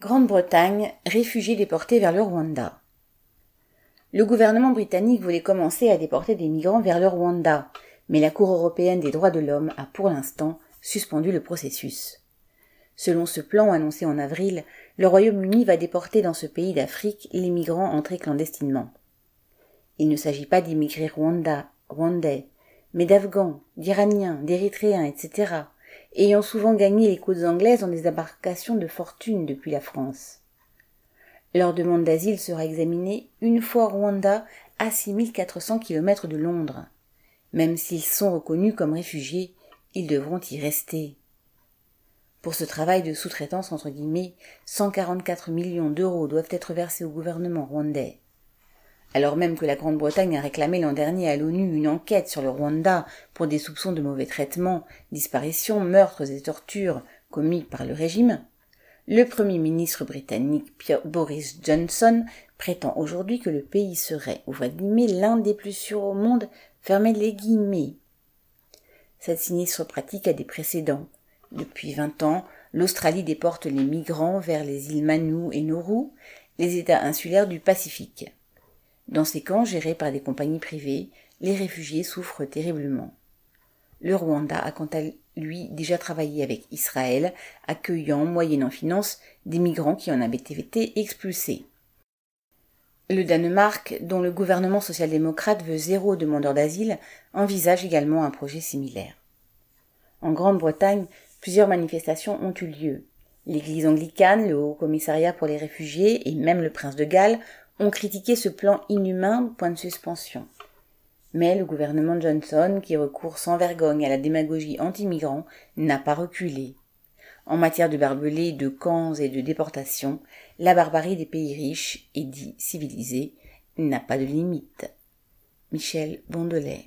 Grande-Bretagne, réfugiés déportés vers le Rwanda. Le gouvernement britannique voulait commencer à déporter des migrants vers le Rwanda, mais la Cour européenne des droits de l'homme a pour l'instant suspendu le processus. Selon ce plan annoncé en avril, le Royaume-Uni va déporter dans ce pays d'Afrique les migrants entrés clandestinement. Il ne s'agit pas d'immigrés rwanda, rwandais, mais d'Afghans, d'Iraniens, d'Érythréens, etc., ayant souvent gagné les côtes anglaises dans des embarcations de fortune depuis la France. Leur demande d'asile sera examinée une fois Rwanda à 6400 km de Londres. Même s'ils sont reconnus comme réfugiés, ils devront y rester. Pour ce travail de sous-traitance entre guillemets, 144 millions d'euros doivent être versés au gouvernement rwandais alors même que la Grande-Bretagne a réclamé l'an dernier à l'ONU une enquête sur le Rwanda pour des soupçons de mauvais traitements, disparitions, meurtres et tortures commis par le régime, le Premier ministre britannique Boris Johnson prétend aujourd'hui que le pays serait, ouvre guillemets, l'un des plus sûrs au monde, fermez les guillemets. Cette sinistre pratique a des précédents. Depuis vingt ans, l'Australie déporte les migrants vers les îles Manu et Nauru, les États insulaires du Pacifique. Dans ces camps gérés par des compagnies privées, les réfugiés souffrent terriblement. Le Rwanda a quant à lui déjà travaillé avec Israël, accueillant, moyennant finance, des migrants qui en avaient été expulsés. Le Danemark, dont le gouvernement social-démocrate veut zéro demandeur d'asile, envisage également un projet similaire. En Grande-Bretagne, plusieurs manifestations ont eu lieu. L'Église anglicane, le Haut Commissariat pour les réfugiés et même le prince de Galles ont critiqué ce plan inhumain, point de suspension. Mais le gouvernement Johnson, qui recourt sans vergogne à la démagogie anti-migrants, n'a pas reculé. En matière de barbelés, de camps et de déportation, la barbarie des pays riches et dits civilisés n'a pas de limite. Michel Bondelet